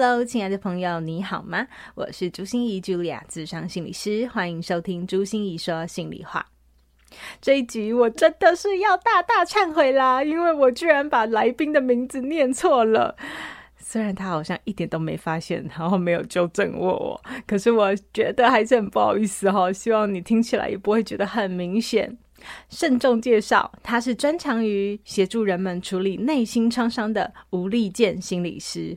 Hello，亲爱的朋友，你好吗？我是朱心仪 Julia，咨商心理师，欢迎收听朱心仪说心里话。这一集我真的是要大大忏悔啦，因为我居然把来宾的名字念错了。虽然他好像一点都没发现，然后没有纠正过我，可是我觉得还是很不好意思哈。希望你听起来也不会觉得很明显。慎重介绍，他是专长于协助人们处理内心创伤的无力健心理师。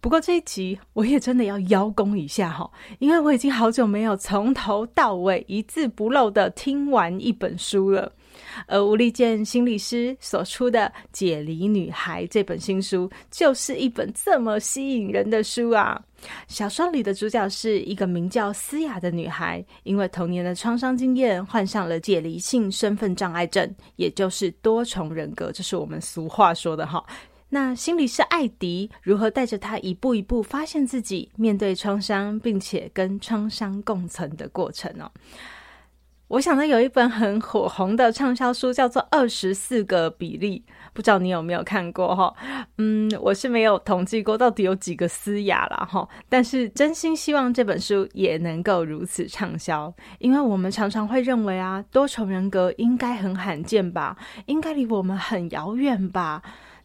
不过这一集我也真的要邀功一下哈，因为我已经好久没有从头到尾一字不漏的听完一本书了。而吴丽健心理师所出的《解离女孩》这本新书，就是一本这么吸引人的书啊！小说里的主角是一个名叫思雅的女孩，因为童年的创伤经验，患上了解离性身份障碍症，也就是多重人格，这是我们俗话说的哈。那心理师艾迪如何带着他一步一步发现自己，面对创伤，并且跟创伤共存的过程呢？我想到有一本很火红的畅销书，叫做《二十四个比例》，不知道你有没有看过哈？嗯，我是没有统计过到底有几个思雅啦哈，但是真心希望这本书也能够如此畅销，因为我们常常会认为啊，多重人格应该很罕见吧，应该离我们很遥远吧。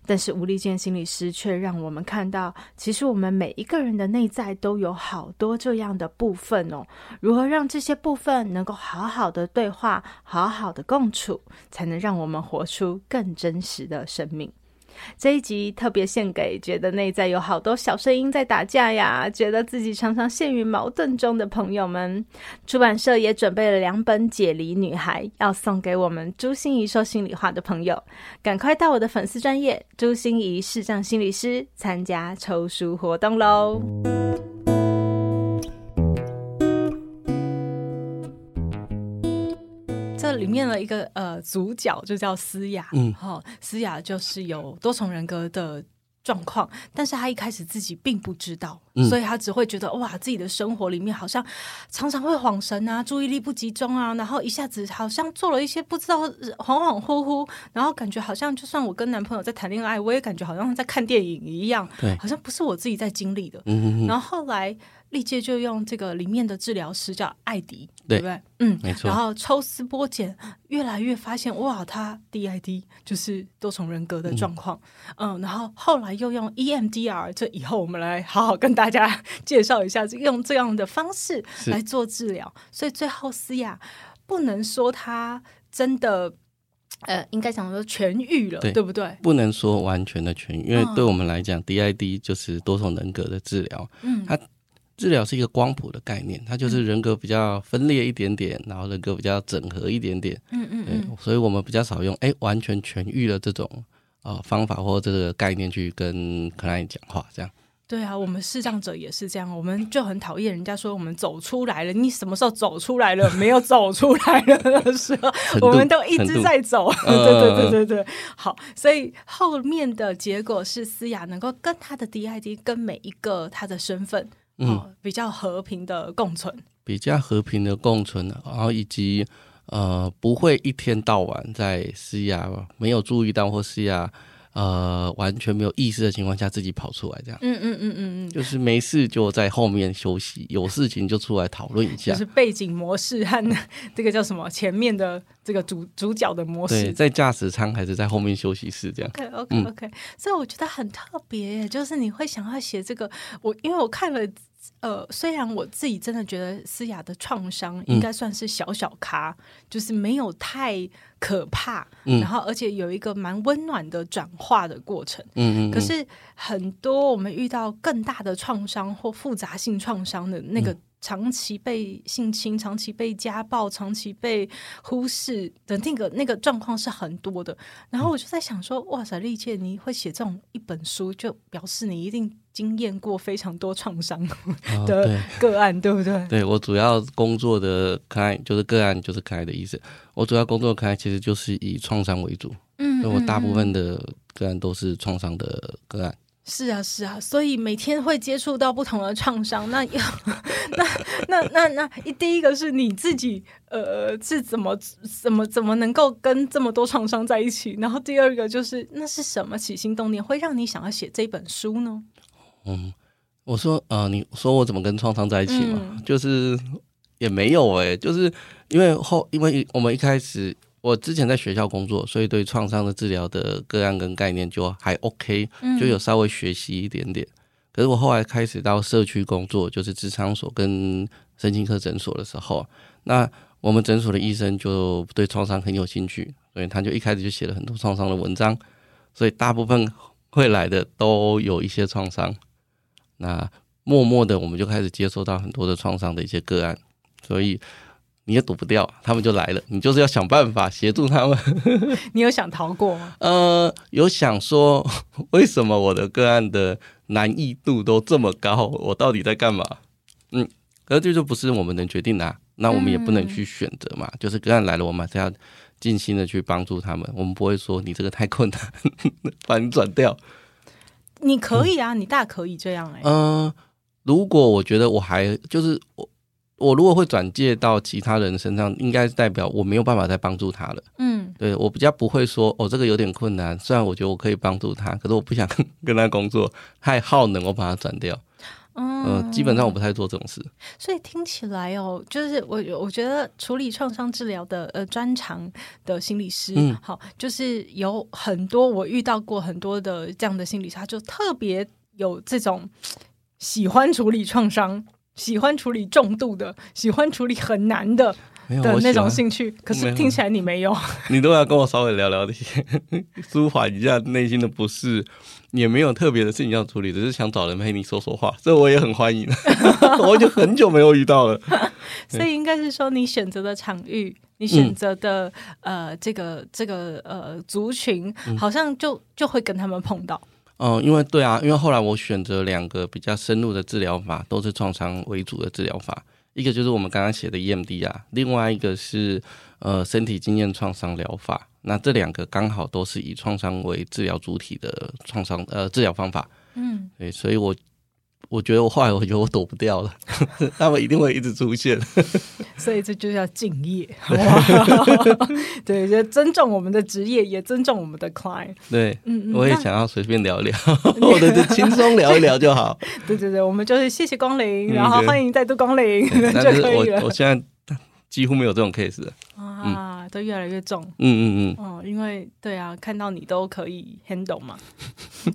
但是吴立健心理师却让我们看到，其实我们每一个人的内在都有好多这样的部分哦。如何让这些部分能够好好的对话，好好的共处，才能让我们活出更真实的生命？这一集特别献给觉得内在有好多小声音在打架呀，觉得自己常常陷于矛盾中的朋友们。出版社也准备了两本《解离女孩》，要送给我们朱心怡说心里话的朋友。赶快到我的粉丝专业朱心怡视障心理师参加抽书活动喽！里面的一个呃主角就叫思雅，嗯，好，思雅就是有多重人格的状况，但是他一开始自己并不知道，嗯、所以他只会觉得哇，自己的生活里面好像常常会恍神啊，注意力不集中啊，然后一下子好像做了一些不知道恍恍惚惚，然后感觉好像就算我跟男朋友在谈恋爱，我也感觉好像在看电影一样，对，好像不是我自己在经历的，嗯哼哼，然后后来。历届就用这个里面的治疗师叫艾迪，对，对不对？嗯，没错。然后抽丝剥茧，越来越发现哇，他 DID 就是多重人格的状况。嗯，嗯，然后后来又用 EMDR，这以后我们来好好跟大家 介绍一下，用这样的方式来做治疗。所以最后思雅不能说他真的，呃，应该讲说痊愈了，对，对不对？不能说完全的痊愈，因为对我们来讲，嗯，DID 就是多重人格的治疗。嗯，他。治疗是一个光谱的概念，它就是人格比较分裂一点点，然后人格比较整合一点点。嗯嗯嗯。所以我们比较少用“哎、欸，完全痊愈的”这种呃方法或者这个概念去跟克莱因讲话，这样。对啊，我们视障者也是这样，我们就很讨厌人家说我们走出来了。你什么时候走出来了？没有走出来了的时候，我们都一直在走。对对对对对。好，所以后面的结果是思雅能够跟他的 DID，跟每一个他的身份。嗯，比较和平的共存，比较和平的共存，然后以及呃，不会一天到晚在思雅没有注意到或思雅呃完全没有意识的情况下自己跑出来这样。嗯嗯嗯嗯嗯，就是没事就在后面休息，有事情就出来讨论一下。就是背景模式和这个叫什么前面的这个主主角的模式，对，在驾驶舱还是在后面休息室这样。OK OK OK，嗯，所以我觉得很特别，就是你会想要写这个，我因为我看了。呃，虽然我自己真的觉得思雅的创伤应该算是小小咖，嗯、就是没有太可怕，嗯、然后而且有一个蛮温暖的转化的过程。嗯嗯。可是很多我们遇到更大的创伤或复杂性创伤的那个长期被性侵、长期被家暴、长期被忽视的那个那个状况是很多的。然后我就在想说，哇塞，力切，你会写这种一本书，就表示你一定经验过非常多创伤的个案，哦、对，对不对？对，我主要工作的 client 就是个案，就是 client 的意思。我主要工作的 client 其实就是以创伤为主，嗯，所以我大部分的个案都是创伤的个案。是啊，是啊，所以每天会接触到不同的创伤。那要 那那那那一第一个是你自己，呃，是怎么怎么怎么能够跟这么多创伤在一起？然后第二个就是那是什么起心动念会让你想要写这本书呢？嗯，我说呃，你说我怎么跟创伤在一起嘛？嗯、就是也没有哎、欸，就是因为后因为我们一开始。我之前在学校工作，所以对创伤的治疗的个案跟概念就还 OK，就有稍微学习一点点。可是我后来开始到社区工作，就是职场所跟神经科诊所的时候，那我们诊所的医生就对创伤很有兴趣，所以他就一开始就写了很多创伤的文章，所以大部分会来的都有一些创伤。那默默的，我们就开始接受到很多的创伤的一些个案，所以。你也躲不掉，他们就来了。你就是要想办法协助他们。你有想逃过吗？呃，有想说，为什么我的个案的难易度都这么高？我到底在干嘛？嗯，可是这就不是我们能决定的啊。那我们也不能去选择嘛。嗯、就是个案来了，我们还是要尽心的去帮助他们。我们不会说你这个太困难，把你转掉。你可以啊，嗯、你大可以这样哎、欸。嗯、呃，如果我觉得我还就是我。我如果会转介到其他人身上，应该是代表我没有办法再帮助他了。嗯，对，我比较不会说哦，这个有点困难。虽然我觉得我可以帮助他，可是我不想 跟他工作，太耗能，我把他转掉。嗯、呃，基本上我不太做这种事。所以听起来哦，就是我我觉得处理创伤治疗的呃专长的心理师，嗯，好，就是有很多我遇到过很多的这样的心理师，他就特别有这种喜欢处理创伤。喜欢处理重度的，喜欢处理很难的的那种兴趣，可是听起来你没有。你都要跟我稍微聊聊天，舒缓一下内心的不适，也没有特别的事情要处理，只是想找人陪你说说话，这我也很欢迎。我已经很久没有遇到了，所以应该是说你选择的场域，你选择的、嗯、呃这个这个呃族群，好像就就会跟他们碰到。嗯，因为对啊，因为后来我选择两个比较深入的治疗法，都是创伤为主的治疗法，一个就是我们刚刚写的 EMD 啊另外一个是呃身体经验创伤疗法。那这两个刚好都是以创伤为治疗主体的创伤呃治疗方法。嗯，对，所以我。我觉得我后来我觉得我躲不掉了，他们一定会一直出现，所以这就叫敬业，对，就尊重我们的职业，也尊重我们的 client。对，嗯，我也想要随便聊一聊，或者就轻松聊一聊就好。对对对，我们就是谢谢光临，然后欢迎再度光临就可以了。我我现在几乎没有这种 case 了。啊，都越来越重。嗯嗯嗯。哦，因为对啊，看到你都可以 handle 嘛，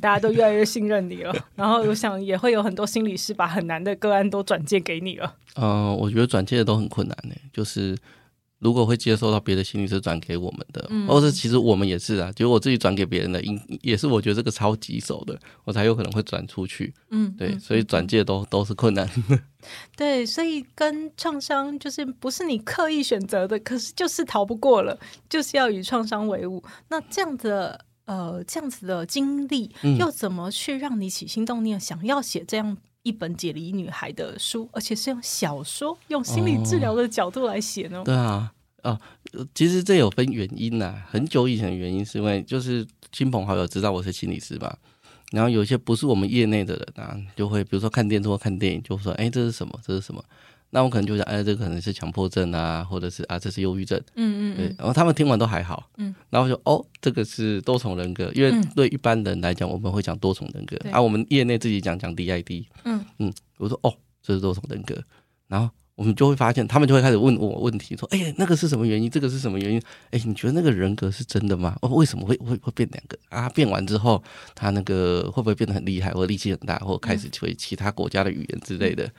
大家都越来越信任你了。然后我想也会有很多心理师把很难的个案都转介给你了。嗯、呃，我觉得转介的都很困难呢，就是。如果会接收到别的心理师转给我们的，嗯、或是其实我们也是啊，就是我自己转给别人的，因也是我觉得这个超棘手的，我才有可能会转出去。嗯，对，所以转介都都是困难。对，所以跟创伤就是不是你刻意选择的，可是就是逃不过了，就是要与创伤为伍。那这样子的呃，这样子的经历，又怎么去让你起心动念想要写这样一本解离女孩的书，而且是用小说、用心理治疗的角度来写呢？哦？对啊，哦，其实这有分原因呐。很久以前的原因是因为就是亲朋好友知道我是心理师吧，然后有些不是我们业内的人啊，就会比如说看电视或看电影，就说：“哎，这是什么？这是什么？”那我可能就想，哎，这个可能是强迫症啊，或者是啊，这是忧郁症。嗯嗯，对。然后他们听完都还好。嗯。然后就哦，这个是多重人格，因为对一般人来讲，我们会讲多重人格，而、啊、我们业内自己讲讲 DID。嗯嗯，我说哦，这是多重人格。然后我们就会发现，他们就会开始问我问题，说，哎，那个是什么原因？这个是什么原因？哎，你觉得那个人格是真的吗？哦，为什么会会会变两个？啊，变完之后，他那个会不会变得很厉害，或力气很大，或开始会其他国家的语言之类的？嗯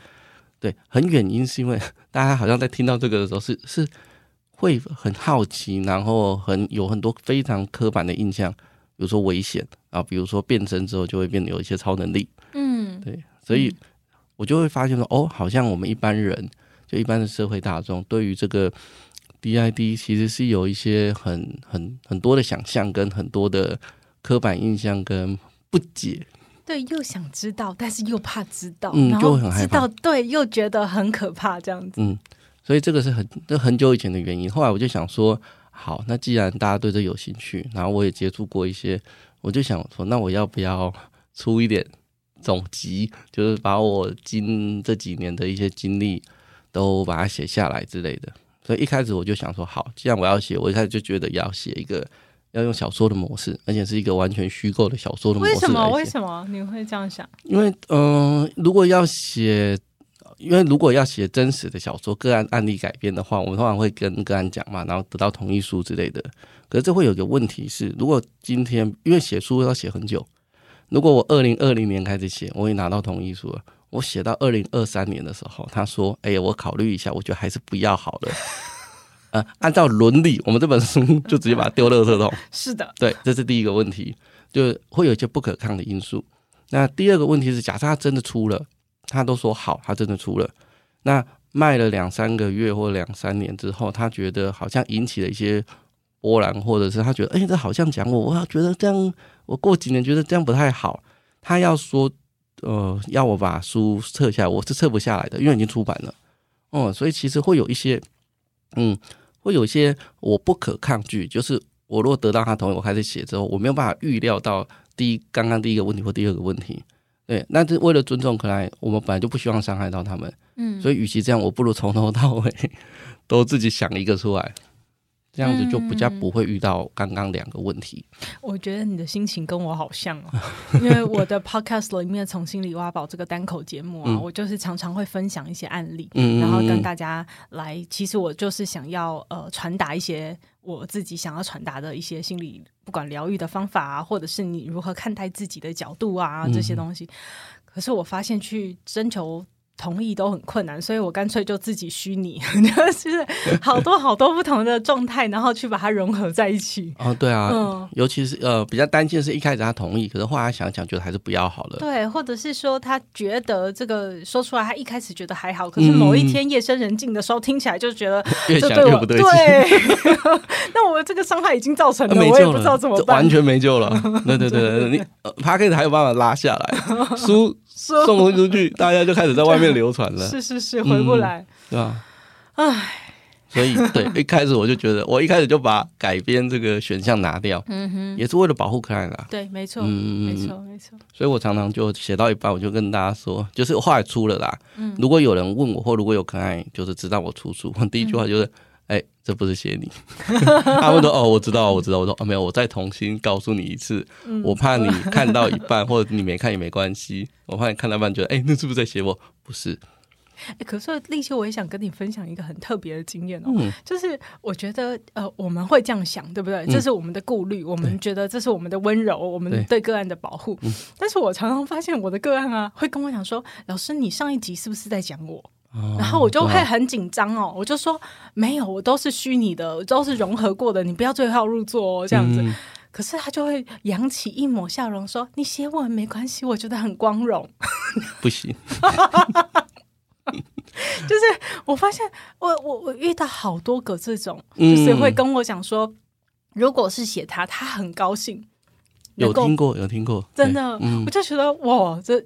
对，很原因是因为大家好像在听到这个的时候是是会很好奇，然后很有很多非常刻板的印象，比如说危险啊，比如说变身之后就会变得有一些超能力，嗯，对，所以我就会发现说，哦，好像我们一般人，就一般的社会大众，对于这个 DID 其实是有一些很很很多的想象，跟很多的刻板印象跟不解。对，又想知道，但是又怕知道，嗯，然后就很害怕。对，又觉得很可怕，这样子。嗯，所以这个是很这很久以前的原因。后来我就想说，好，那既然大家对这有兴趣，然后我也接触过一些，我就想说，那我要不要出一点总集，就是把我经这几年的一些经历都把它写下来之类的。所以一开始我就想说，好，既然我要写，我一开始就觉得要写一个。要用小说的模式，而且是一个完全虚构的小说的模式。为什么？为什么？你会这样想？因为，嗯、如果要写，因为如果要写真实的小说，个案案例改编的话，我们通常会跟个案讲嘛，然后得到同意书之类的。可是这会有个问题是，如果今天因为写书要写很久，如果我二零二零年开始写，我也拿到同意书了，我写到二零二三年的时候，他说：“哎呀，我考虑一下，我觉得还是不要好了。”呃，按照伦理，我们这本书就直接把它丢垃圾桶。是的，对，这是第一个问题，就会有一些不可抗的因素。那第二个问题是，假设他真的出了，他都说好，他真的出了，那卖了两三个月或两三年之后，他觉得好像引起了一些波澜，或者是他觉得，哎，这好像讲我，我要觉得这样，我过几年觉得这样不太好。他要说，呃，要我把书撤下来，我是撤不下来的，因为已经出版了。哦、嗯，所以其实会有一些，嗯。会有一些我不可抗拒，就是我如果得到他同意，我开始写之后，我没有办法预料到第一刚刚第一个问题或第二个问题，对，那是为了尊重，可能我们本来就不希望伤害到他们，嗯，所以与其这样，我不如从头到尾 都自己想一个出来。这样子就比较不会遇到刚刚两个问题。我觉得你的心情跟我好像哦，因为我的 podcast 里面从心里挖宝这个单口节目啊，嗯、我就是常常会分享一些案例，嗯、然后跟大家来。其实我就是想要呃传达一些我自己想要传达的一些心理，不管疗愈的方法啊，或者是你如何看待自己的角度啊这些东西。可是我发现去征求。同意都很困难，所以我干脆就自己虚拟，就是好多好多不同的状态，然后去把它融合在一起。哦，对啊，嗯，尤其是呃，比较担心的是一开始他同意，可是后来想想，觉得还是不要好了。对，或者是说他觉得这个说出来，他一开始觉得还好，可是某一天夜深人静的时候，听起来就觉得 越想越不对劲。对，那我这个伤害已经造成了，我也不知道怎么办，完全没救了。对对对对，你他可以还有办法拉下来，书送出去，大家就开始在外面。流传了，是是是，回不来，对吧？唉，所以对，一开始我就觉得，我一开始就把改编这个选项拿掉，嗯哼，也是为了保护可爱啦。对，没错，嗯，没错，没错。所以我常常就写到一半，我就跟大家说，就是我后来出了啦。嗯，如果有人问我，或如果有可爱，就是知道我出书，我第一句话就是，哎，这不是写你。他们说，哦，我知道，我知道。我说，哦，没有，我再重新告诉你一次，我怕你看到一半，或者你没看也没关系。我怕你看到一半觉得，哎，那是不是在写我？不是，哎，可是立秋，我也想跟你分享一个很特别的经验哦，嗯、就是我觉得呃，我们会这样想，对不对？这是我们的顾虑，嗯、我们觉得这是我们的温柔，我们对个案的保护。嗯、但是我常常发现我的个案啊，会跟我讲说：“老师，你上一集是不是在讲我？”哦、然后我就会很紧张哦，我就说：“没有，我都是虚拟的，都是融合过的，你不要对号入座哦。”这样子。嗯、可是他就会扬起一抹笑容说：“你写我没关系，我觉得很光荣。”不行，就是我发现我我我遇到好多个这种，就是会跟我讲说，嗯、如果是写他，他很高兴。有听过，有听过，真的，嗯、我就觉得哇，这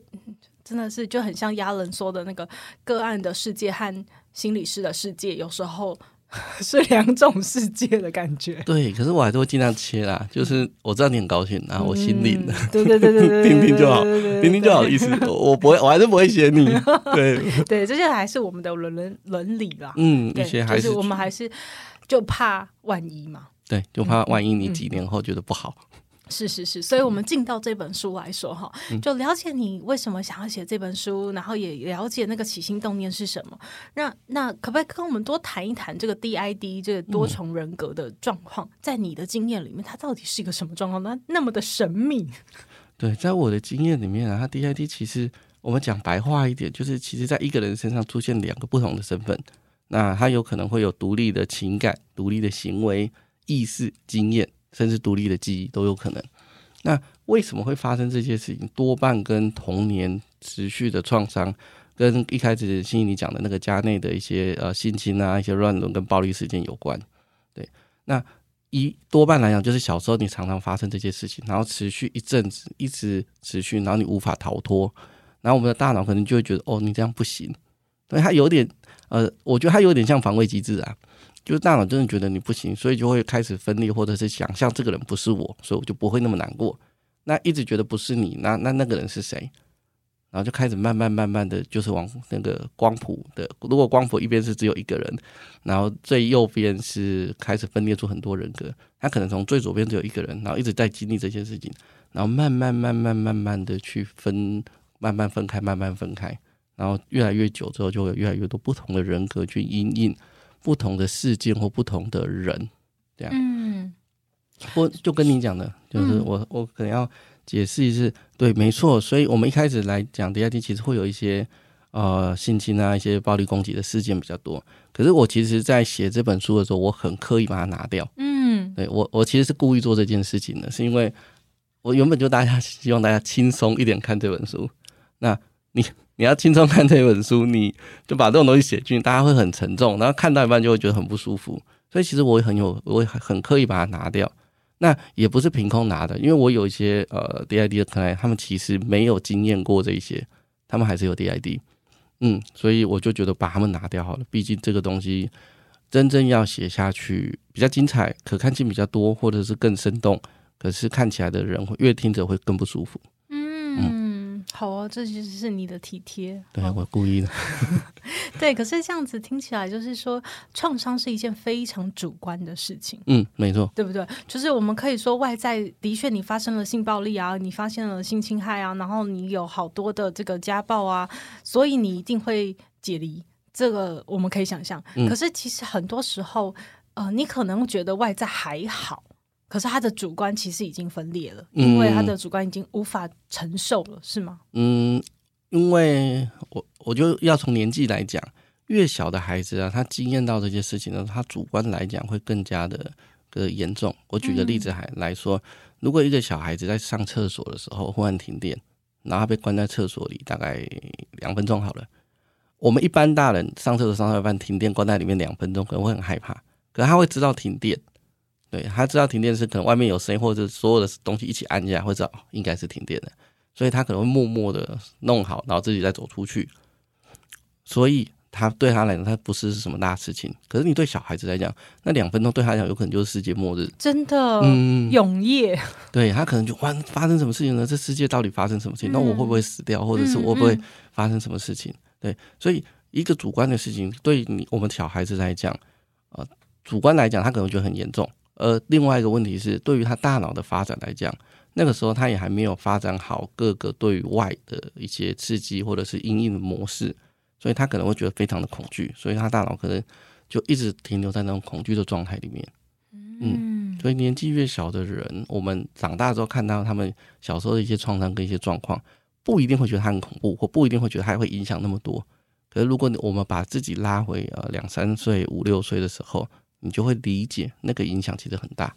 真的是就很像亚伦说的那个个案的世界和心理师的世界，有时候。是两种世界的感觉。对，可是我还是会尽量切啦。就是我知道你很高兴，然后我心领了。对对对对 听听就好，听听就好意思。我不会，我还是不会写你。对 对，这些还是我们的伦伦伦理啦。嗯，一些还是我们还是就怕万一嘛。对，就怕万一你几年后觉得不好。是是是，所以，我们进到这本书来说哈，就了解你为什么想要写这本书，然后也了解那个起心动念是什么。那那可不可以跟我们多谈一谈这个 DID 这个多重人格的状况？在你的经验里面，它到底是一个什么状况呢？那么的神秘？对，在我的经验里面啊，它 DID 其实我们讲白话一点，就是其实在一个人身上出现两个不同的身份。那他有可能会有独立的情感、独立的行为、意识、经验。甚至独立的记忆都有可能。那为什么会发生这些事情？多半跟童年持续的创伤，跟一开始心怡你讲的那个家内的一些呃性侵啊、一些乱伦跟暴力事件有关。对，那一多半来讲，就是小时候你常常发生这些事情，然后持续一阵子，一直持续，然后你无法逃脱，然后我们的大脑可能就会觉得，哦，你这样不行。对，它有点呃，我觉得它有点像防卫机制啊，就是大脑真的觉得你不行，所以就会开始分裂，或者是想象这个人不是我，所以我就不会那么难过。那一直觉得不是你，那那那个人是谁？然后就开始慢慢慢慢的就是往那个光谱的，如果光谱一边是只有一个人，然后最右边是开始分裂出很多人格，他可能从最左边只有一个人，然后一直在经历这些事情，然后慢慢慢慢慢慢的去分，慢慢分开，慢慢分开，然后越来越久之后，就会有越来越多不同的人格去因应不同的事件或不同的人，这样。嗯，我就跟你讲的，就是我我可能要。解释一次，对，没错。所以，我们一开始来讲 DID，其实会有一些呃性侵啊、一些暴力攻击的事件比较多。可是，我其实，在写这本书的时候，我很刻意把它拿掉。嗯，对我，我其实是故意做这件事情的，是因为我原本就大家希望大家轻松一点看这本书。那你 你要轻松看这本书，你就把这种东西写进去，大家会很沉重，然后看到一半就会觉得很不舒服。所以，其实我也很有，我也很刻意把它拿掉。那也不是凭空拿的，因为我有一些呃 DID 的可能他们其实没有经验过这一些，他们还是有 DID，嗯，所以我就觉得把他们拿掉好了。毕竟这个东西真正要写下去比较精彩，可看性比较多，或者是更生动，可是看起来的人会越听着会更不舒服。嗯。嗯好啊，这就是你的体贴。对，我故意的。对，可是这样子听起来，就是说创伤是一件非常主观的事情。嗯，没错，对不对？就是我们可以说外在的确你发生了性暴力啊，你发现了性侵害啊，然后你有好多的这个家暴啊，所以你一定会解离。这个我们可以想象。嗯。可是其实很多时候，呃，你可能觉得外在还好。可是他的主观其实已经分裂了，因为他的主观已经无法承受了，是吗？嗯，因为我我就要从年纪来讲，越小的孩子啊，他经验到这些事情呢，他主观来讲会更加的的严重。我举个例子还来说，嗯，如果一个小孩子在上厕所的时候忽然停电，然后他被关在厕所里大概两分钟好了，我们一般大人上厕所上到一半停电关在里面两分钟可能会很害怕，可是他会知道停电。对，他知道停电是可能外面有声音，或者所有的东西一起按下来，会知道应该是停电的，所以他可能会默默的弄好，然后自己再走出去。所以他对他来讲，他不是什么大事情。可是你对小孩子来讲，那两分钟对他来讲，有可能就是世界末日，真的，嗯，永夜。对，他可能就哇，发生什么事情呢？这世界到底发生什么事情？那我会不会死掉，或者是我会不会发生什么事情？对，所以一个主观的事情，对你我们小孩子来讲，呃，主观来讲，他可能觉得很严重。而另外一个问题是，对于他大脑的发展来讲，那个时候他也还没有发展好各个对于外的一些刺激或者是阴影的模式，所以他可能会觉得非常的恐惧，所以他大脑可能就一直停留在那种恐惧的状态里面。嗯，所以年纪越小的人，我们长大之后看到他们小时候的一些创伤跟一些状况，不一定会觉得他很恐怖，或不一定会觉得他会影响那么多。可是如果我们把自己拉回呃两三岁、五六岁的时候，你就会理解那个影响其实很大。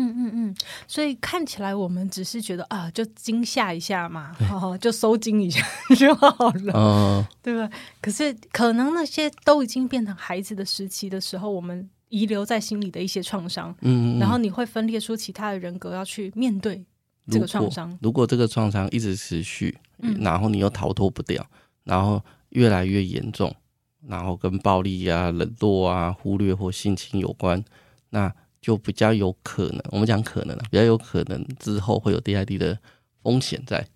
嗯嗯嗯，所以看起来我们只是觉得啊，就惊吓一下嘛，好好就收惊一下 就好了，嗯，对吧？可是可能那些都已经变成孩子的时期的时候，我们遗留在心里的一些创伤，嗯，然后你会分裂出其他的人格要去面对这个创伤。如果这个创伤一直持续，然后你又逃脱不掉，然后越来越严重。然后跟暴力啊、冷落啊、忽略或性侵有关，那就比较有可能。我们讲可能啊，比较有可能之后会有 DID 的风险在。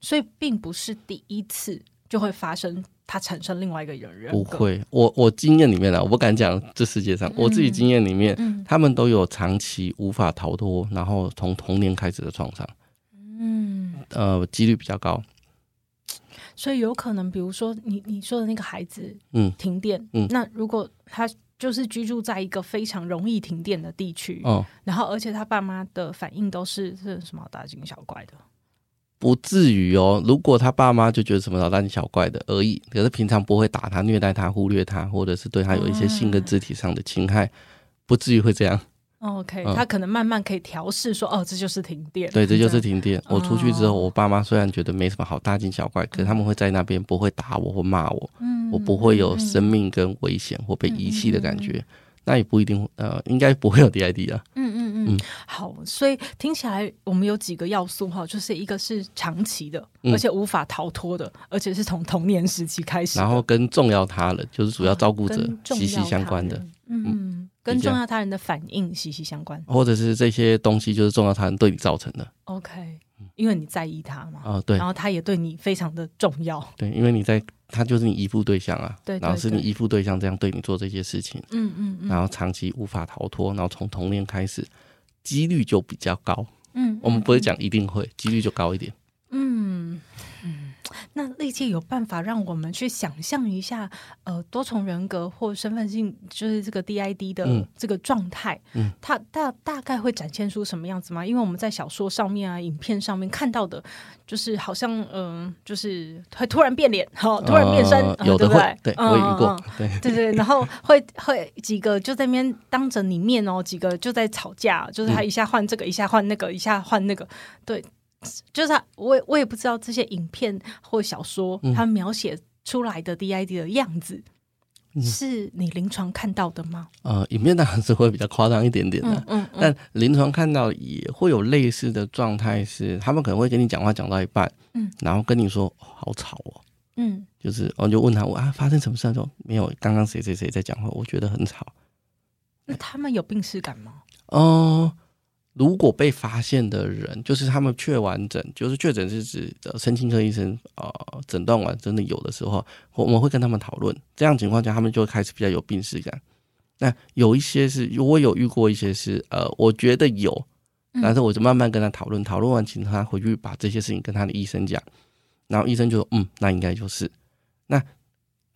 所以并不是第一次就会发生，它产生另外一个人人。不会，我我经验里面啊，我不敢讲这世界上，嗯、我自己经验里面，嗯、他们都有长期无法逃脱，然后从童年开始的创伤。嗯，呃，几率比较高。所以有可能，比如说你你说的那个孩子，嗯，停电，嗯，那如果他就是居住在一个非常容易停电的地区，哦，然后而且他爸妈的反应都是是什么大惊小怪的，不至于哦。如果他爸妈就觉得什么老大惊小怪的而已，可是平常不会打他、虐待他、忽略他，或者是对他有一些性跟肢体上的侵害，不至于会这样。OK，他可能慢慢可以调试说，哦，这就是停电。对，这就是停电。我出去之后，我爸妈虽然觉得没什么好大惊小怪，可是他们会在那边不会打我或骂我，嗯我不会有生命跟危险或被遗弃的感觉。那也不一定，呃，应该不会有 DID 啊。嗯嗯嗯，好，所以听起来我们有几个要素哈，就是一个是长期的，而且无法逃脱的，而且是从童年时期开始，然后跟重要他人，就是主要照顾者息息相关的，嗯，跟重要他人的反应息息相关，或者是这些东西就是重要他人对你造成的。OK，因为你在意他嘛，啊对，然后他也对你非常的重要，对，因为你在。他就是你依附对象啊，对，然后是你依附对象这样对你做这些事情，嗯嗯，然后长期无法逃脱，然后从童年开始，几率就比较高，嗯，我们不会讲一定会，几率就高一点，嗯嗯。那力切有办法让我们去想象一下，呃，多重人格或身份性，就是这个 DID 的这个状态，嗯，它大大概会展现出什么样子吗？因为我们在小说上面啊、影片上面看到的，就是好像嗯、呃，就是会突然变脸，哈，突然变身，呃、有的会，呃、对，对，我遇过，对。对对，然后会会几个就在那边当着你面哦，几个就在吵架，就是他一下换这个，嗯、一下换那个，一下换那个，对。就是他，我也我也不知道这些影片或小说，他描写出来的 DID 的样子，嗯、是你临床看到的吗？呃，影片当然是会比较夸张一点点的，嗯，嗯，嗯，但临床看到也会有类似的状态，是他们可能会跟你讲话讲到一半，嗯，然后跟你说、哦、好吵哦，嗯，就是我就问他我啊发生什么事？他说没有，刚刚谁谁谁在讲话，我觉得很吵。那他们有病耻感吗？哦、呃。如果被发现的人，就是他们确完整，就是确诊是指的神经科医生呃诊断完真的有的时候，我们会跟他们讨论，这样情况下他们就会开始比较有病史感。那有一些是，我有遇过一些是，呃，我觉得有，但是我就慢慢跟他讨论，讨论完请他回去把这些事情跟他的医生讲，然后医生就说，嗯，那应该就是。那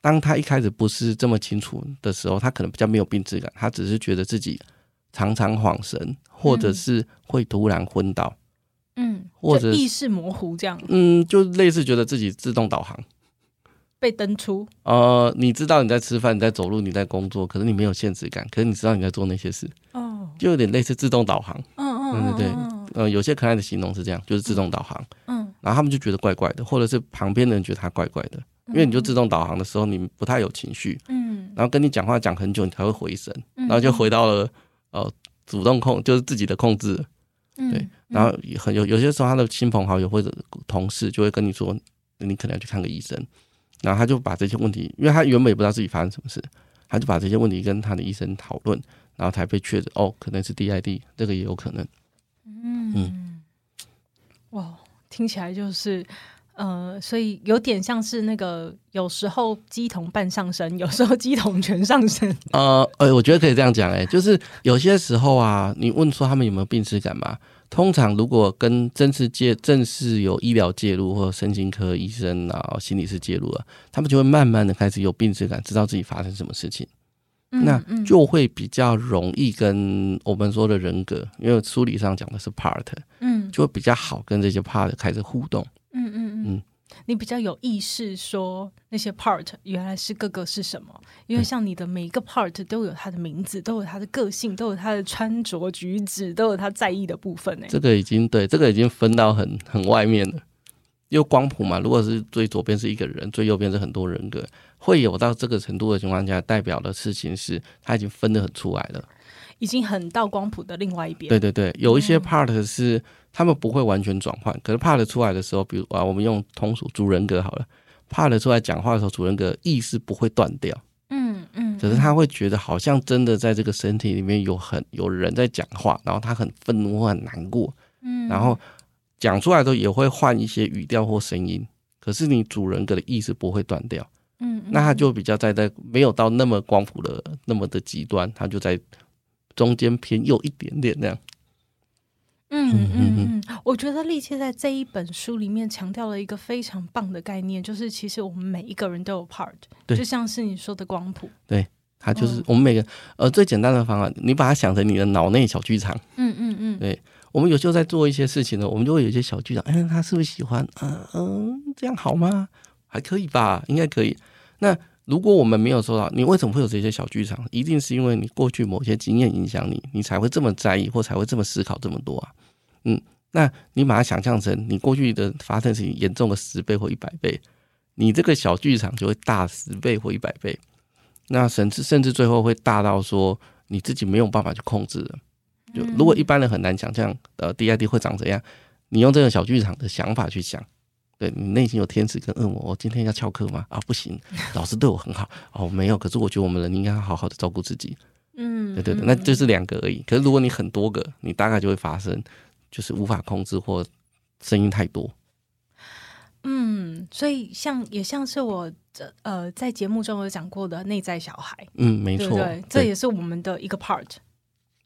当他一开始不是这么清楚的时候，他可能比较没有病识感，他只是觉得自己。常常恍神，或者是会突然昏倒，嗯，或者意识模糊这样，嗯，就类似觉得自己自动导航，被登出。呃，你知道你在吃饭，你在走路，你在工作，可是你没有限制感，可是你知道你在做那些事，哦，就有点类似自动导航。嗯嗯，嗯，对对对，呃，有些可爱的形容是这样，就是自动导航。嗯，然后他们就觉得怪怪的，或者是旁边的人觉得他怪怪的，因为你就自动导航的时候，你不太有情绪，嗯，然后跟你讲话讲很久，你才会回神，然后就回到了。哦，主动控就是自己的控制，对，嗯、然后很有有些时候他的亲朋好友或者同事就会跟你说，你可能要去看个医生，然后他就把这些问题，因为他原本也不知道自己发生什么事，他就把这些问题跟他的医生讨论，然后才被确诊，哦，可能是 DID，这个也有可能，嗯。嗯，哇，听起来就是。呃，所以有点像是那个，有时候鸡同半上身，有时候鸡同全上身。呃，呃，我觉得可以这样讲，哎，就是有些时候啊，你问说他们有没有病耻感嘛？通常如果跟正式介正式有医疗介入或者身心科医生啊、心理师介入了，他们就会慢慢的开始有病耻感，知道自己发生什么事情，嗯、那就会比较容易跟我们说的人格，因为书里上讲的是 part，嗯，就会比较好跟这些 part 开始互动。嗯嗯嗯，嗯你比较有意识说那些 part 原来是各个是什么？因为像你的每一个 part 都有他的名字，都有他的个性，都有他的穿着举止，都有他在意的部分。哎，这个已经对，这个已经分到很很外面了。因为光谱嘛，如果是最左边是一个人，最右边是很多人格，会有到这个程度的情况下，代表的事情是他已经分得很出来了。已经很到光谱的另外一边。对对对，有一些 part 是他们不会完全转换，嗯、可是 part 出来的时候，比如啊，我们用通俗主人格好了，part 出来讲话的时候，主人格意识不会断掉。嗯嗯。可是他会觉得好像真的在这个身体里面有很有人在讲话，然后他很愤怒或很难过。嗯。然后讲出来的时候也会换一些语调或声音，可是你主人格的意识不会断掉。嗯。那他就比较在在没有到那么光谱的那么的极端，他就在。中间偏右一点点那样，嗯嗯嗯嗯，我觉得力切在这一本书里面强调了一个非常棒的概念，就是其实我们每一个人都有 part，对，就像是你说的光谱，对，它就是我们每个呃最简单的方法，你把它想成你的脑内小剧场，嗯嗯嗯，对，我们有时候在做一些事情呢，我们就会有一些小剧场，哎、欸，他是不是喜欢？嗯、呃、嗯，这样好吗？还可以吧，应该可以。那如果我们没有收到，你为什么会有这些小剧场？一定是因为你过去某些经验影响你，你才会这么在意，或才会这么思考这么多啊。嗯，那你把它想象成你过去的发生事情严重个十倍或一百倍，你这个小剧场就会大十倍或一百倍。那甚至甚至最后会大到说你自己没有办法去控制了。就如果一般人很难想象，呃，DID 会长怎样，你用这个小剧场的想法去想。对，你内心有天使跟恶魔，我今天要翘课吗？啊，不行，老师对我很好哦，没有。可是我觉得我们人应该要好好的照顾自己。嗯，对对对，那就是两个而已。可是如果你很多个，你大概就会发生，就是无法控制或声音太多。嗯，所以像也像是我这呃在节目中有讲过的内在小孩。嗯，没错，对对，这也是我们的一个 part。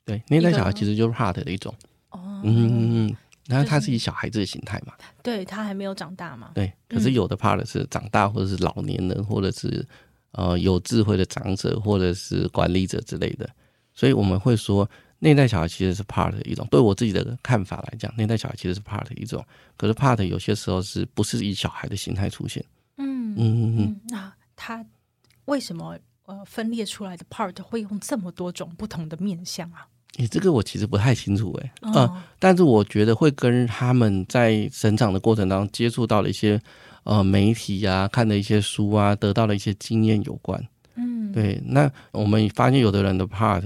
对，内在小孩其实就是 part 的一种。哦，嗯嗯嗯。然后他是以小孩子的形态嘛，就是、对他还没有长大嘛。对，可是有的 part 是长大，或者是老年人，或者是呃有智慧的长者，或者是管理者之类的。所以我们会说，内在小孩其实是 part 的一种。对我自己的看法来讲，内在小孩其实是 part 的一种。可是 part 有些时候是不是以小孩的形态出现？嗯嗯嗯嗯。那他为什么呃分裂出来的 part 会用这么多种不同的面相啊？你、欸、这个我其实不太清楚哎、欸，呃，但是我觉得会跟他们在成长的过程当中接触到了一些呃媒体啊，看的一些书啊，得到了一些经验有关。嗯，对。那我们发现有的人的 part，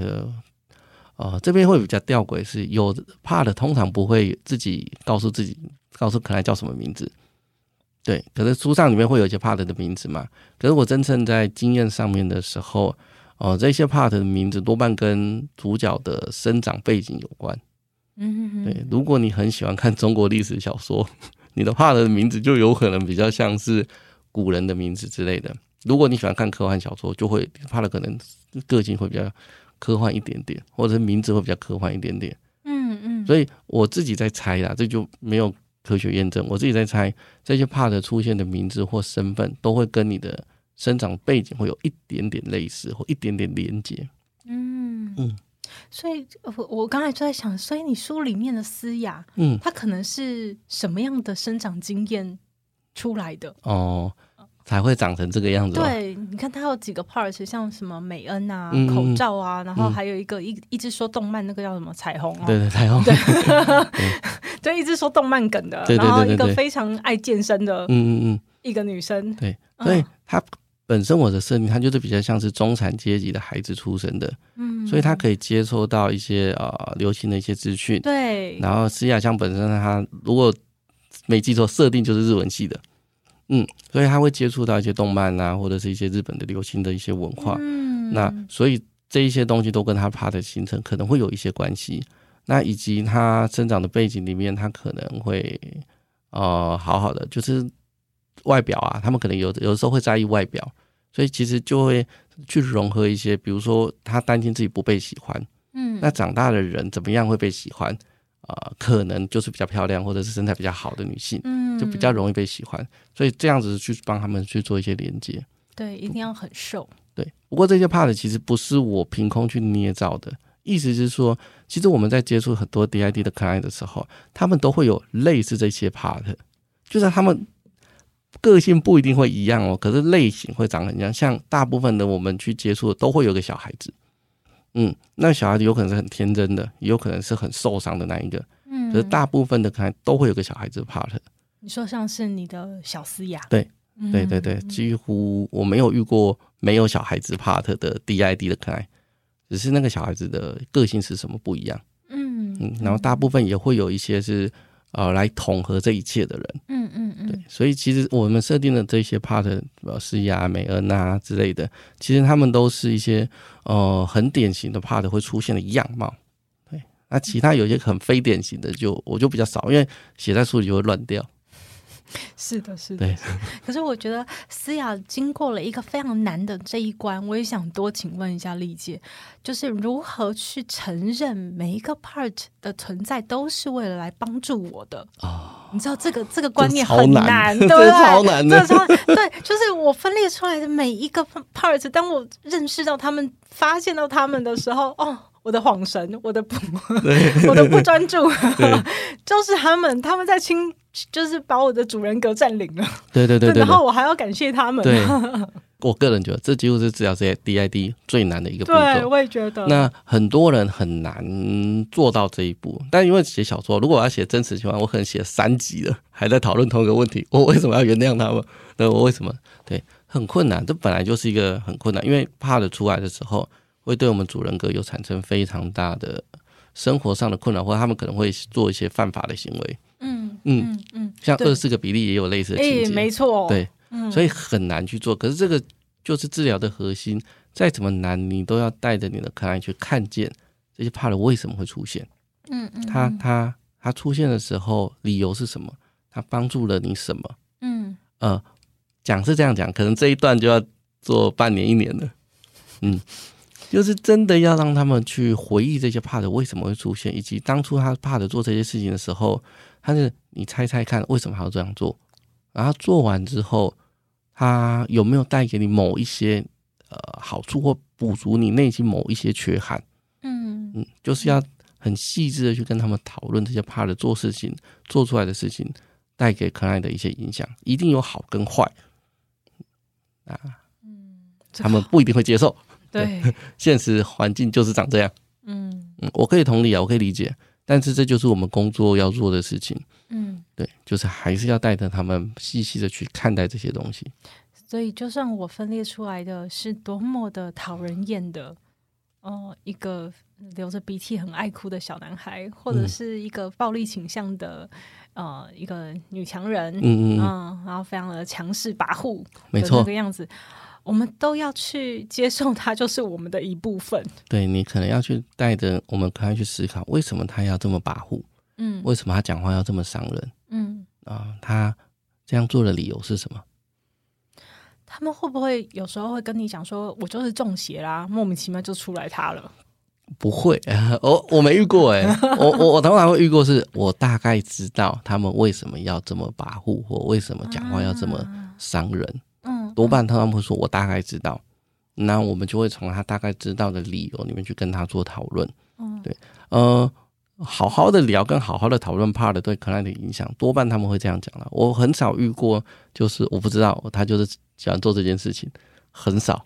呃，这边会比较吊诡，是有 part 通常不会自己告诉自己，告诉可爱叫什么名字。对，可是书上里面会有一些 part 的名字嘛。可是我真正在经验上面的时候。哦，这些 part 的名字多半跟主角的生长背景有关。嗯，对。如果你很喜欢看中国历史小说，你的 part 的名字就有可能比较像是古人的名字之类的。如果你喜欢看科幻小说，就会 part 可能个性会比较科幻一点点，或者是名字会比较科幻一点点。嗯嗯。所以我自己在猜啦，这就没有科学验证。我自己在猜，这些 part 出现的名字或身份都会跟你的。生长背景会有一点点类似，或一点点连接。嗯嗯，所以我我刚才就在想，所以你书里面的思雅，嗯，她可能是什么样的生长经验出来的？哦，才会长成这个样子。对，你看它有几个 part，像什么美恩啊、嗯、口罩啊，然后还有一个、嗯、一一直说动漫那个叫什么彩虹啊？对对，彩虹。对，就一直说动漫梗的，然后一个非常爱健身的，嗯嗯嗯，一个女生。对，所以他。本身我的设定，他就是比较像是中产阶级的孩子出生的，嗯，所以他可以接收到一些呃流行的一些资讯，对。然后思雅香本身他如果没记错，设定就是日文系的，嗯，所以他会接触到一些动漫啊，或者是一些日本的流行的一些文化，嗯，那所以这一些东西都跟他 part 的形成可能会有一些关系。那以及他生长的背景里面，他可能会呃好好的就是。外表啊，他们可能有有的时候会在意外表，所以其实就会去融合一些，比如说他担心自己不被喜欢，嗯，那长大的人怎么样会被喜欢啊？呃，可能就是比较漂亮或者是身材比较好的女性，嗯，就比较容易被喜欢，所以这样子去帮他们去做一些连接。对，一定要很瘦。对，不过这些 part 其实不是我凭空去捏造的，意思是说，其实我们在接触很多 DID 的 client 的时候，他们都会有类似这些 part，就是他们。个性不一定会一样哦，可是类型会长很像。像大部分的我们去接触的都会有个小孩子，嗯，那小孩子有可能是很天真的，也有可能是很受伤的那一个，嗯，可是大部分的可能都会有个小孩子 part。你说像是你的小思雅，对，对对对，几乎我没有遇过没有小孩子 part 的 DID 的可爱，只是那个小孩子的个性是什么不一样，嗯嗯，然后大部分也会有一些是。呃，来统合这一切的人，嗯嗯嗯，对，所以其实我们设定的这些 part，呃，施雅、美恩啊之类的，其实他们都是一些呃很典型的 part 会出现的样貌，对，那其他有些很非典型的就，就我就比较少，因为写在书里就会乱掉。是的，是的。对。可是我觉得思雅经过了一个非常难的这一关，我也想多请问一下丽姐，就是如何去承认每一个 part 的存在都是为了来帮助我的啊？哦、你知道这个这个观念很难，难对不对？超难的，对，就是我分裂出来的每一个 part，当我认识到他们、发现到他们的时候，哦。我的恍神，我的不，我的不专注，就是他们，他们在清，就是把我的主人格占领了。对对对，对，对，然后我还要感谢他们。对，我个人觉得这几乎是治疗这些 DID 最难的一个步骤。对，我也觉得。那很多人很难做到这一步，但因为写小说，如果我要写真实情况，我可能写三集了，还在讨论同一个问题，我为什么要原谅他们？那我为什么？对，很困难。这本来就是一个很困难，因为怕的出来的时候，会对我们主人格有产生非常大的生活上的困扰，或者他们可能会做一些犯法的行为。嗯嗯嗯，像二十四个比例也有类似的情节，欸，没错，对。所以很难去做，可是这个就是治疗的核心。再怎么难，你都要带着你的客人去看见这些怕的为什么会出现。嗯嗯，他他他出现的时候，理由是什么？他帮助了你什么？嗯呃，讲是这样讲，可能这一段就要做半年一年了。嗯，就是真的要让他们去回忆这些怕的为什么会出现，以及当初他怕的做这些事情的时候，他是你猜猜看为什么还要这样做？然后做完之后。他有没有带给你某一些呃好处，或补足你内心某一些缺憾？嗯嗯，就是要很细致的去跟他们讨论这些怕的做事情做出来的事情带给可爱的一些影响，一定有好跟坏啊。嗯，他们不一定会接受。对，对，现实环境就是长这样。嗯。嗯，我可以同理啊，我可以理解，但是这就是我们工作要做的事情。嗯，对，就是还是要带着他们细细的去看待这些东西。所以，就算我分裂出来的是多么的讨人厌的，哦、呃，一个流着鼻涕很爱哭的小男孩，或者是一个暴力倾向的，呃，一个女强人，嗯嗯、呃，然后非常的强势跋扈，没错，这个样子，我们都要去接受他，就是我们的一部分。对，你可能要去带着我们可能去思考，为什么他要这么跋扈。嗯，为什么他讲话要这么伤人？嗯啊，他这样做的理由是什么？他们会不会有时候会跟你讲说，我就是中邪啦，莫名其妙就出来他了？不会，我 我没遇过哎，我我我通常会遇过，是我大概知道他们为什么要这么跋扈，或为什么讲话要这么伤人。嗯，多半他们会说，我大概知道，那我们就会从他大概知道的理由里面去跟他做讨论。嗯，对，呃。好好的聊，跟好好的讨论怕的对 client 的影响，多半他们会这样讲了。我很少遇过，就是我不知道他就是喜欢做这件事情，很少。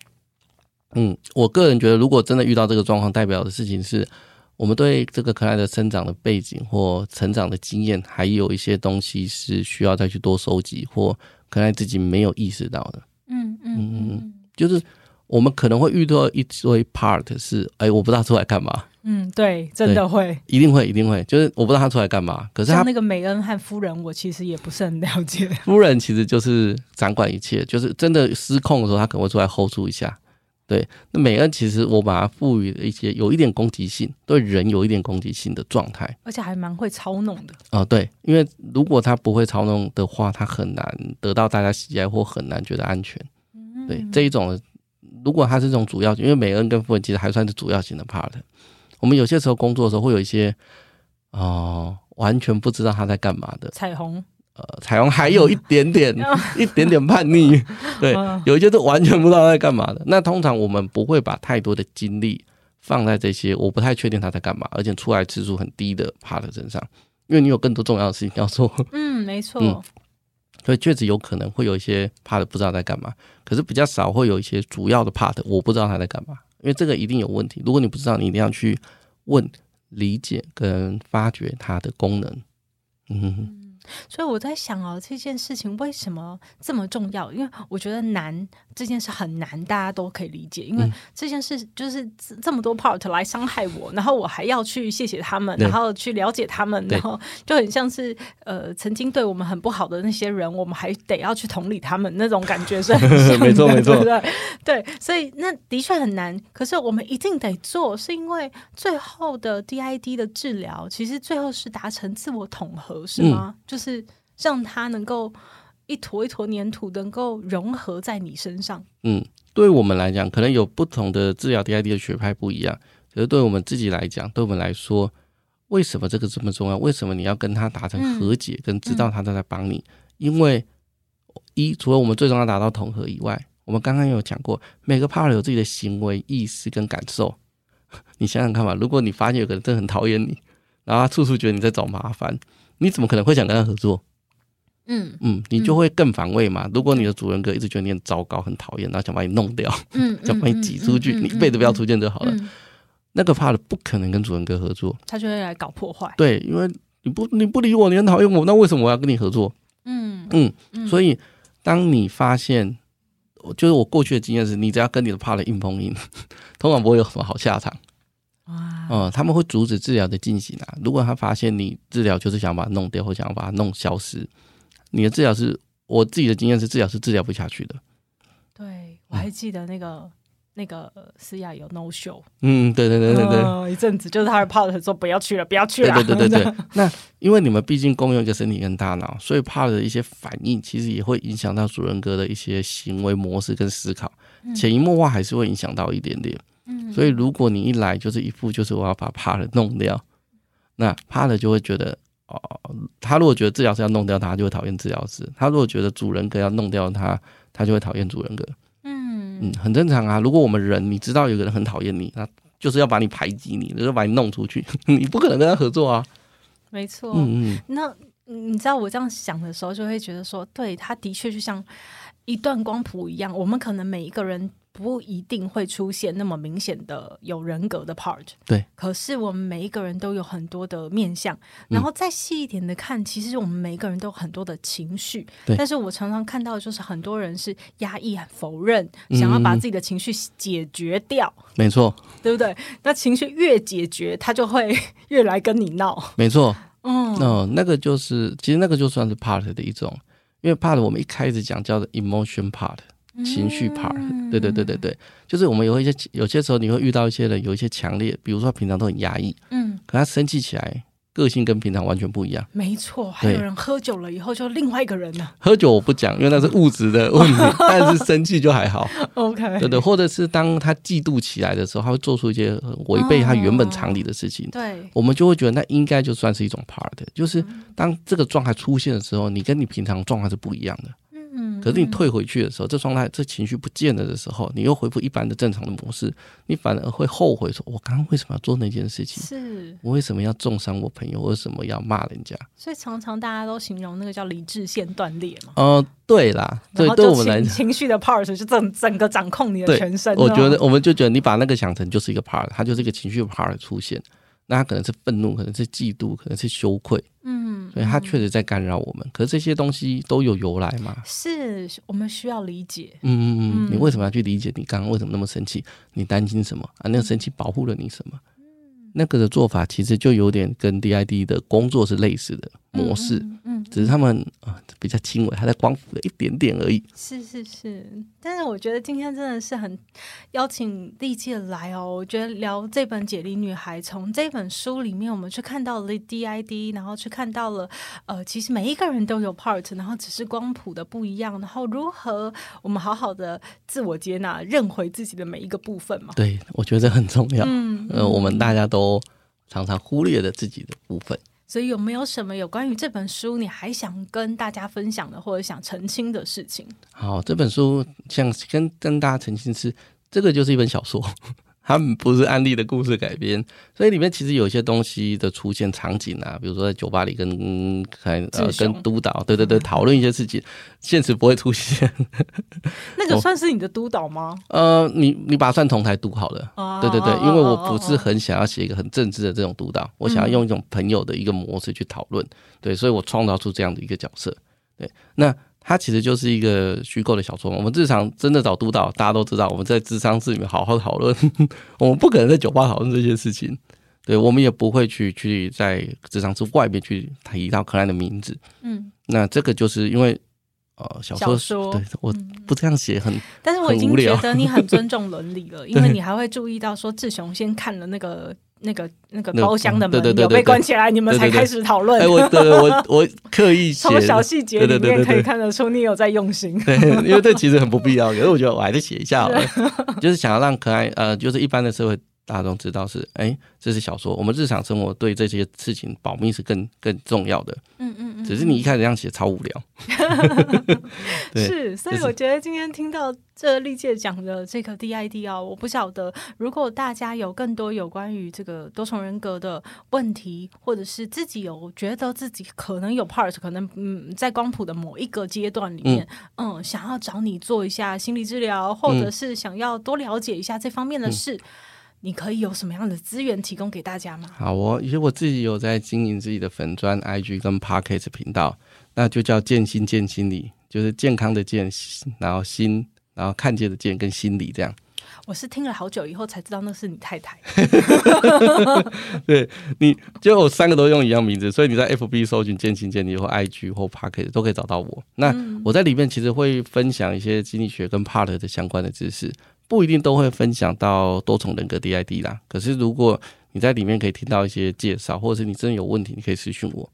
嗯，我个人觉得，如果真的遇到这个状况，代表的事情是我们对这个 client 的生长的背景或成长的经验，还有一些东西是需要再去多收集，或 client 自己没有意识到的。嗯嗯嗯，就是我们可能会遇到一堆 part 是，哎，我不知道出来干嘛。嗯，对，真的会，一定会，一定会。就是我不知道他出来干嘛，可是他那个美恩和夫人，我其实也不是很了解。夫人其实就是掌管一切，就是真的失控的时候，他可能会出来 hold 住一下。对，那美恩其实我把它赋予了一些有一点攻击性，对人有一点攻击性的状态，而且还蛮会操弄的。哦，对，因为如果他不会操弄的话，他很难得到大家喜爱，或很难觉得安全。嗯，对，这一种，如果他是这种主要，因为美恩跟富人其实还算是主要型的 part。我们有些时候工作的时候会有一些，哦、呃，完全不知道他在干嘛的彩虹，呃，彩虹还有一点点，一点点叛逆，对，有一些是完全不知道他在干嘛的。那通常我们不会把太多的精力放在这些我不太确定他在干嘛，而且出来次数很低的 part 身上，因为你有更多重要的事情要做。嗯，没错。嗯，所以确实有可能会有一些 part 不知道在干嘛，可是比较少会有一些主要的 part 我不知道他在干嘛。因为这个一定有问题，如果你不知道，你一定要去问、理解跟发掘它的功能。嗯。所以我在想哦，这件事情为什么这么重要？因为我觉得难这件事很难，大家都可以理解。因为这件事就是这么多 part 来伤害我，然后我还要去谢谢他们，然后去了解他们，然后就很像是呃曾经对我们很不好的那些人，我们还得要去同理他们那种感觉是 很像的，没错没错，对不对？对，所以那的确很难。可是我们一定得做，是因为最后的 DID 的治疗，其实最后是达成自我统合，是吗？嗯就是让它能够一坨一坨粘土能够融合在你身上。嗯，对我们来讲，可能有不同的治疗 DID 的学派不一样。可是对我们自己来讲，对我们来说，为什么这个这么重要？为什么你要跟他达成和解，跟知道他都在帮你？因为一，除了我们最终要达到统合以外，我们刚刚有讲过，每个 part 有自己的行为意识跟感受。你想想看吧，如果你发现有个人真的很讨厌你，然后他处处觉得你在找麻烦。你怎么可能会想跟他合作？嗯嗯，你就会更防卫嘛。嗯、如果你的主人格一直觉得你很糟糕、很讨厌，然后想把你弄掉，嗯，想把你挤出去，嗯、你一辈子不要出现就好了。嗯、那个 part 不可能跟主人格合作，他就会来搞破坏。对，因为你不你不理我，你很讨厌我，那为什么我要跟你合作？嗯嗯，所以当你发现，就是我过去的经验是，你只要跟你的 part 硬碰硬，通常不会有什么好下场。哇，嗯，他们会阻止治疗的进行啊。如果他发现你治疗就是想把它弄掉，或想要把它弄消失，你的治疗是，我自己的经验是，治疗是治疗不下去的。对，我还记得那个、嗯、那个思雅有 no show。嗯，对对对对对，嗯、一阵子就是他的 part 说不要去了，不要去了。对对对对对。那因为你们毕竟共用一个身体跟大脑，所以 part 的一些反应其实也会影响到主人格的一些行为模式跟思考，潜移默化还是会影响到一点点。所以，如果你一来就是一副就是我要把 part 弄掉，那 part 就会觉得哦，他如果觉得治疗师要弄掉他，就会讨厌治疗师；他如果觉得主人格要弄掉他，他就会讨厌主人格。嗯嗯，很正常啊。如果我们人，你知道有个人很讨厌你，那就是要把你排挤你，就是把你弄出去，你不可能跟他合作啊。没错。嗯嗯。那你知道我这样想的时候，就会觉得说，对，他的确就像一段光谱一样，我们可能每一个人。不一定会出现那么明显的有人格的 part，对。可是我们每一个人都有很多的面相，然后再细一点的看，其实我们每一个人都有很多的情绪。对。但是我常常看到的就是很多人是压抑、否认，想要把自己的情绪解决掉。没错，对不对？那情绪越解决，他就会越来跟你闹。没错。嗯，哦那个就是，其实那个就算是 part 的一种，因为 part 我们一开始讲叫做 emotion part。情绪 part，对对对对对，就是我们有一些有些时候你会遇到一些人有一些强烈，比如说平常都很压抑，嗯，可他生气起来，个性跟平常完全不一样。没错，还有人喝酒了以后就另外一个人了。喝酒我不讲，因为那是物质的问题，但是生气就还好。OK，对对，或者是当他嫉妒起来的时候，他会做出一些违背他原本常理的事情。对，我们就会觉得那应该就算是一种 part，就是当这个状态出现的时候，你跟你平常状态是不一样的。嗯，可是你退回去的时候，这状态、这情绪不见了的时候，你又恢复一般的正常的模式，你反而会后悔说：“我刚刚为什么要做那件事情？是我为什么要重伤我朋友？为什么要骂人家？”所以常常大家都形容那个叫理智线断裂嘛。哦、呃，对啦，对，对我们来讲，情绪的 part 就整整个掌控你的全身。我觉得，我们就觉得你把那个想成就是一个 part，它就是一个情绪的 part 出现。那他可能是愤怒，可能是嫉妒，可能是羞愧，嗯，所以他确实在干扰我们。可是这些东西都有由来嘛？是我们需要理解。嗯嗯嗯，你为什么要去理解？你刚刚为什么那么生气？你担心什么啊？那个生气保护了你什么？那个的做法其实就有点跟 DID 的工作是类似的模式。嗯嗯，只是他们啊比较轻微，还在光谱的一点点而已。是是是，但是我觉得今天真的是很邀请丽姐来哦。我觉得聊这本《解离女孩》，从这本书里面，我们去看到了 DID，然后去看到了呃，其实每一个人都有 part，然后只是光谱的不一样，然后如何我们好好的自我接纳，认回自己的每一个部分嘛。对，我觉得这很重要。嗯，呃，我们大家都常常忽略了自己的部分。所以有没有什么有关于这本书你还想跟大家分享的，或者想澄清的事情？好，这本书想跟跟大家澄清是，这个就是一本小说。他们不是案例的故事改编，所以里面其实有一些东西的出现场景啊，比如说在酒吧里跟呃跟督导，对对对，讨论一些事情，现实不会出现。那个算是你的督导吗？呃，你你把它算同台督好了，对对对，因为我不是很想要写一个很正式的这种督导，我想要用一种朋友的一个模式去讨论，对，所以我创造出这样的一个角色，对，那。它其实就是一个虚构的小说。我们日常真的找督导，大家都知道，我们在智商室里面好好讨论，我们不可能在酒吧讨论这些事情。对，我们也不会去去在智商室外面去提到克莱的名字。嗯，那这个就是因为呃，小说，小说对，我不这样写很，但是我已经觉得你很尊重伦理了，因为 你还会注意到说志雄先看了那个。那个那个包厢的门有被关起来，你们才开始讨论。哎，我对我我刻意从小细节里面可以看得出你有在用心。对，因为这其实很不必要，可是我觉得我还是写一下好了，就是想要让可爱呃，就是一般的社会大众知道是，哎、欸，这是小说。我们日常生活对这些事情保密是更更重要的。嗯嗯嗯。只是你一开始这样写超无聊。是，所以我觉得今天听到这历届讲的这个 DID 啊，我不晓得如果大家有更多有关于这个多重人格的问题，或者是自己有觉得自己可能有 part，可能嗯在光谱的某一个阶段里面，嗯，嗯，想要找你做一下心理治疗，或者是想要多了解一下这方面的事。嗯你可以有什么样的资源提供给大家吗？好哦，因为我自己有在经营自己的粉砖、IG 跟 Podcast 频道，那就叫健心见心理，就是健康的健，然后心，然后看见的见跟心理这样。我是听了好久以后才知道那是你太太。对，你就我三个都用一样名字，所以你在 FB 搜寻健心见理或 IG 或 Podcast 都可以找到我。那我在里面其实会分享一些心理学跟 Part 的相关的知识。不一定都会分享到多重人格 DID 啦，可是如果你在里面可以听到一些介绍，或者是你真的有问题，你可以私讯我。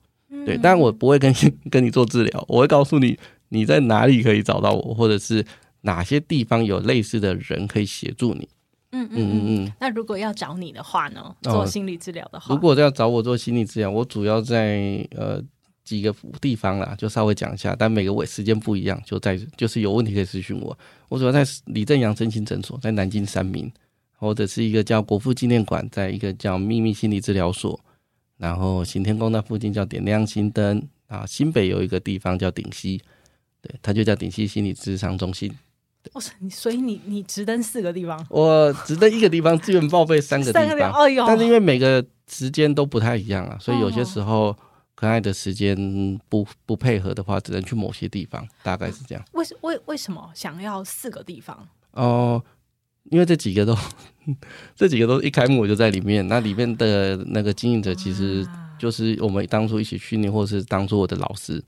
对，但我不会跟跟你做治疗，我会告诉你你在哪里可以找到我，或者是哪些地方有类似的人可以协助你。嗯嗯嗯嗯。那如果要找你的话呢？做心理治疗的话，如果要找我做心理治疗，我主要在呃。几个地方啦，就稍微讲一下，但每个位时间不一样，就在就是有问题可以咨询我。我主要在李正阳身心诊所，在南京三明，或者是一个叫国父纪念馆，在一个叫秘密心理治疗所，然后行天宫那附近叫点亮心灯啊，新北有一个地方叫顶溪，对，它就叫顶溪心理咨商中心。哇塞，你所以你你直登四个地方，我直登一个地方，资源报备三个地方，地方，哎呦，但是因为每个时间都不太一样啊，所以有些时候。哦可爱的时间不不配合的话，只能去某些地方，大概是这样。为为为什么想要四个地方？哦、呃，因为这几个都 这几个都一开幕我就在里面，那里面的那个经营者其实就是我们当初一起训练，或是当初我的老师，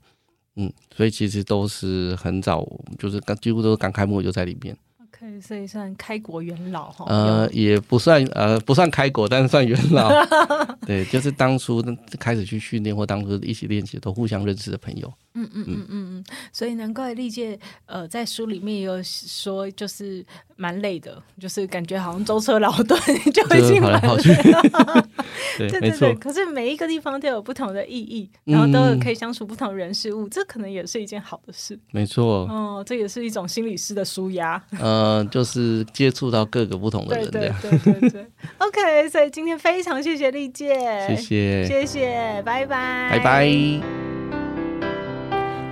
嗯，所以其实都是很早，就是刚几乎都是刚开幕我就在里面。可以，所以算开国元老哈？呃，也不算，呃，不算开国，但是算元老。对，就是当初开始去训练，或当初一起练习，都互相认识的朋友。嗯嗯嗯嗯嗯，所以难怪历届呃在书里面也有说，就是蛮累的，就是感觉好像舟车劳顿就已经跑来跑去。对 对对，可是每一个地方都有不同的意义，然后都有可以相处不同人事物，这可能也是一件好的事。没错。哦，这也是一种心理师的舒压。呃，就是接触到各个不同的人，对对对。OK，所以今天非常谢谢历届，谢谢谢谢，拜拜拜拜。